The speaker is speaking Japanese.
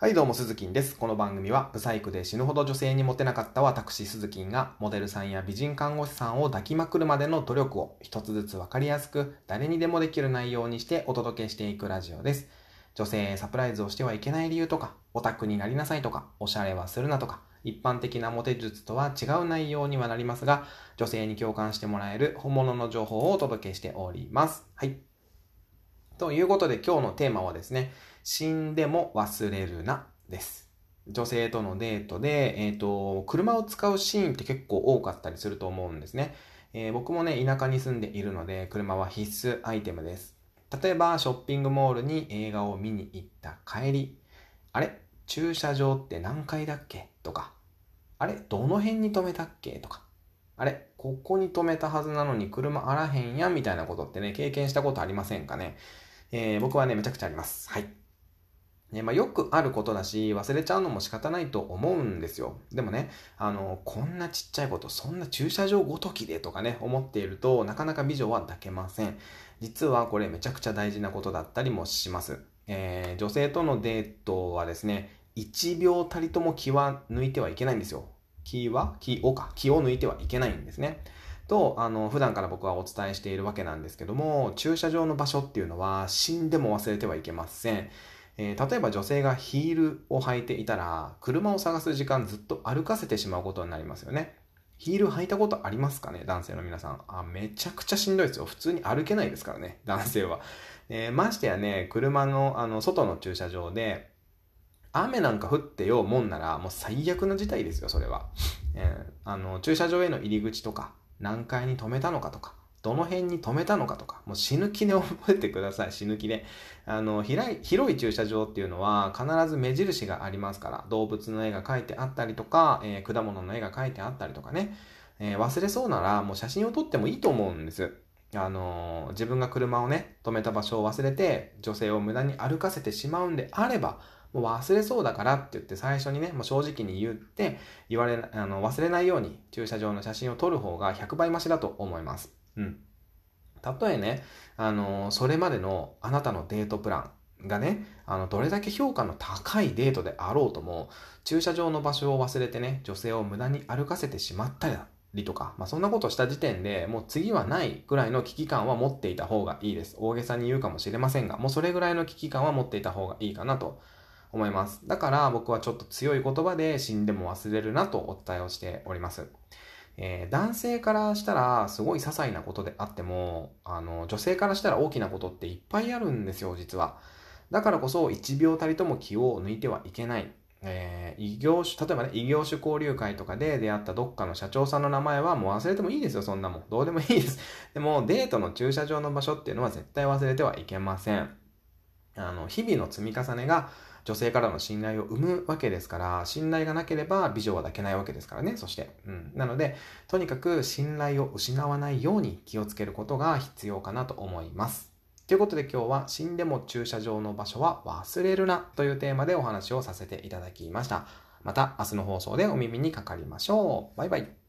はいどうも、鈴木です。この番組は、ブサイクで死ぬほど女性にモテなかった私、鈴木が、モデルさんや美人看護師さんを抱きまくるまでの努力を一つずつわかりやすく、誰にでもできる内容にしてお届けしていくラジオです。女性へサプライズをしてはいけない理由とか、オタクになりなさいとか、おしゃれはするなとか、一般的なモテ術とは違う内容にはなりますが、女性に共感してもらえる本物の情報をお届けしております。はい。ということで今日のテーマはですね、死んでも忘れるなです。女性とのデートで、えっ、ー、と、車を使うシーンって結構多かったりすると思うんですね。えー、僕もね、田舎に住んでいるので、車は必須アイテムです。例えば、ショッピングモールに映画を見に行った帰り、あれ？駐車場って何階だっけ？とか、あれ？どの辺に止めたっけ？とか、あれ？ここに止めたはずなのに車あらへんや？みたいなことってね、経験したことありませんかね。えー、僕はね、めちゃくちゃあります。はい。ね、まあ、よくあることだし、忘れちゃうのも仕方ないと思うんですよ。でもね、あの、こんなちっちゃいこと、そんな駐車場ごときでとかね、思っていると、なかなか美女は抱けません。実はこれめちゃくちゃ大事なことだったりもします。えー、女性とのデートはですね、1秒たりとも気は抜いてはいけないんですよ。気は気をか。気を抜いてはいけないんですね。と、あの、普段から僕はお伝えしているわけなんですけども、駐車場の場所っていうのは死んでも忘れてはいけません。えー、例えば女性がヒールを履いていたら、車を探す時間ずっと歩かせてしまうことになりますよね。ヒール履いたことありますかね男性の皆さん。あ、めちゃくちゃしんどいですよ。普通に歩けないですからね、男性は。えー、ましてやね、車の、あの、外の駐車場で、雨なんか降ってようもんなら、もう最悪の事態ですよ、それは。えー、あの、駐車場への入り口とか、何階に止めたのかとか、どの辺に止めたのかとか、もう死ぬ気で覚えてください、死ぬ気で。あの、広い、広い駐車場っていうのは必ず目印がありますから、動物の絵が描いてあったりとか、えー、果物の絵が描いてあったりとかね、えー、忘れそうならもう写真を撮ってもいいと思うんです。あの、自分が車をね、止めた場所を忘れて、女性を無駄に歩かせてしまうんであれば、もう忘れそうだからって言って最初にね、もう正直に言って、言われ、あの、忘れないように駐車場の写真を撮る方が100倍増しだと思います。うん。たとえね、あの、それまでのあなたのデートプランがね、あの、どれだけ評価の高いデートであろうとも、駐車場の場所を忘れてね、女性を無駄に歩かせてしまったりとか、まあ、そんなことした時点でもう次はないぐらいの危機感は持っていた方がいいです。大げさに言うかもしれませんが、もうそれぐらいの危機感は持っていた方がいいかなと思います。だから僕はちょっと強い言葉で死んでも忘れるなとお伝えをしております。えー、男性からしたらすごい些細なことであっても、あの、女性からしたら大きなことっていっぱいあるんですよ、実は。だからこそ1秒たりとも気を抜いてはいけない。えー、異業種、例えばね、異業種交流会とかで出会ったどっかの社長さんの名前はもう忘れてもいいですよ、そんなもん。どうでもいいです。でも、デートの駐車場の場所っていうのは絶対忘れてはいけません。あの、日々の積み重ねが女性からの信頼を生むわけですから、信頼がなければ美女は抱けないわけですからね、そして。うん。なので、とにかく信頼を失わないように気をつけることが必要かなと思います。ということで今日は死んでも駐車場の場所は忘れるなというテーマでお話をさせていただきました。また明日の放送でお耳にかかりましょう。バイバイ。